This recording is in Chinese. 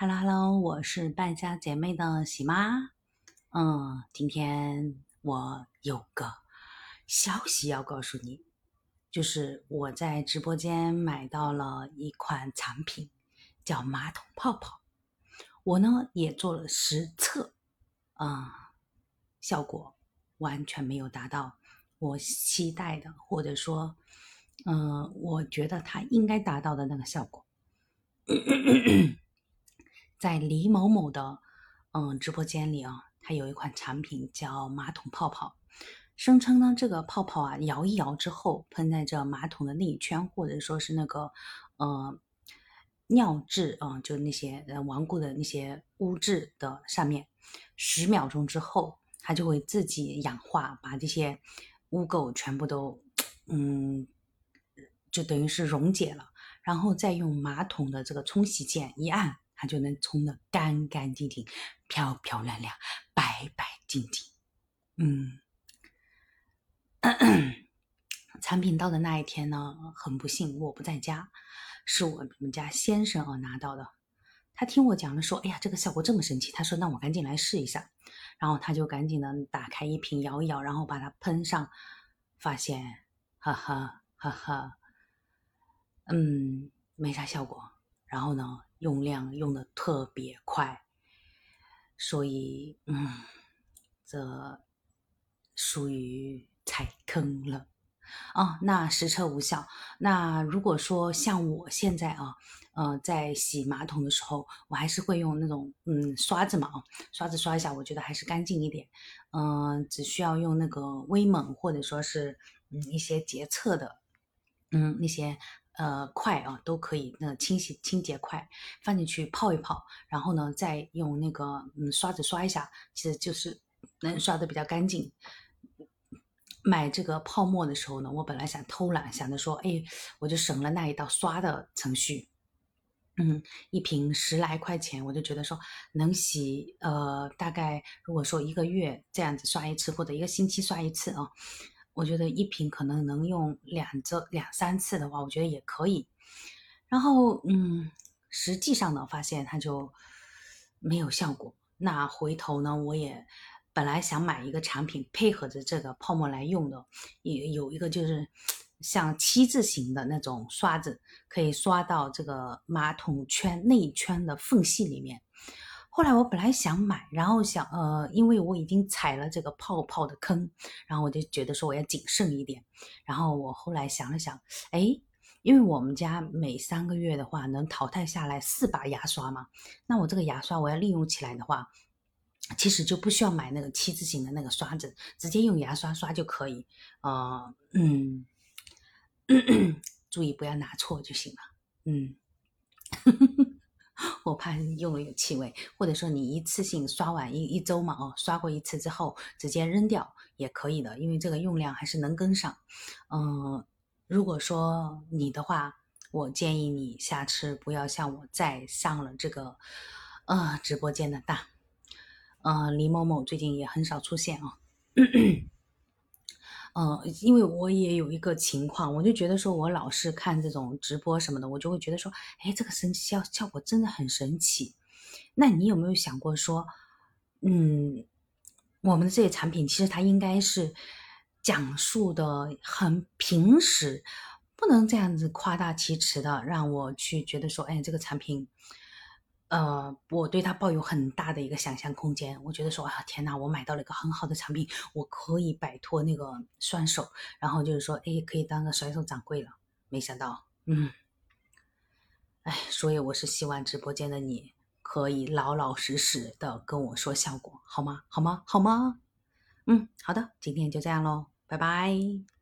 Hello Hello，我是败家姐妹的喜妈。嗯，今天我有个消息要告诉你，就是我在直播间买到了一款产品，叫马桶泡泡。我呢也做了实测，啊，效果完全没有达到我期待的，或者说，嗯，我觉得它应该达到的那个效果。在李某某的嗯直播间里啊，他有一款产品叫马桶泡泡，声称呢这个泡泡啊摇一摇之后喷在这马桶的内圈或者说是那个呃尿渍啊，就那些呃顽固的那些污渍的上面，十秒钟之后它就会自己氧化，把这些污垢全部都嗯就等于是溶解了，然后再用马桶的这个冲洗键一按。它就能冲得干干净净、漂漂亮亮、白白净净。嗯，产品到的那一天呢，很不幸我不在家，是我们家先生啊拿到的。他听我讲了，说：“哎呀，这个效果这么神奇。”他说：“那我赶紧来试一下。”然后他就赶紧的打开一瓶摇一摇，然后把它喷上，发现，哈哈哈哈，嗯，没啥效果。然后呢？用量用的特别快，所以嗯，这属于踩坑了啊。那实测无效。那如果说像我现在啊，呃，在洗马桶的时候，我还是会用那种嗯刷子嘛啊，刷子刷一下，我觉得还是干净一点。嗯，只需要用那个威猛或者说是嗯一些洁厕的嗯那些。呃，块啊都可以，那清洗清洁块放进去泡一泡，然后呢，再用那个嗯刷子刷一下，其实就是能刷的比较干净。买这个泡沫的时候呢，我本来想偷懒，想着说，哎，我就省了那一道刷的程序。嗯，一瓶十来块钱，我就觉得说能洗，呃，大概如果说一个月这样子刷一次，或者一个星期刷一次啊。我觉得一瓶可能能用两周两三次的话，我觉得也可以。然后，嗯，实际上呢，发现它就没有效果。那回头呢，我也本来想买一个产品配合着这个泡沫来用的，也有一个就是像七字形的那种刷子，可以刷到这个马桶圈内圈的缝隙里面。后来我本来想买，然后想，呃，因为我已经踩了这个泡泡的坑，然后我就觉得说我要谨慎一点。然后我后来想了想，哎，因为我们家每三个月的话能淘汰下来四把牙刷嘛，那我这个牙刷我要利用起来的话，其实就不需要买那个七字形的那个刷子，直接用牙刷刷就可以。呃，嗯，注意不要拿错就行了。嗯。我怕用了有气味，或者说你一次性刷完一一周嘛，哦，刷过一次之后直接扔掉也可以的，因为这个用量还是能跟上。嗯，如果说你的话，我建议你下次不要像我再上了这个呃直播间的当。嗯，李某某最近也很少出现啊。嗯，因为我也有一个情况，我就觉得说，我老是看这种直播什么的，我就会觉得说，哎，这个神奇效效果真的很神奇。那你有没有想过说，嗯，我们的这些产品其实它应该是讲述的很平实，不能这样子夸大其词的让我去觉得说，哎，这个产品。呃，我对它抱有很大的一个想象空间。我觉得说啊，天哪，我买到了一个很好的产品，我可以摆脱那个双手，然后就是说，哎，可以当个甩手掌柜了。没想到，嗯，哎，所以我是希望直播间的你可以老老实实的跟我说效果，好吗？好吗？好吗？嗯，好的，今天就这样喽，拜拜。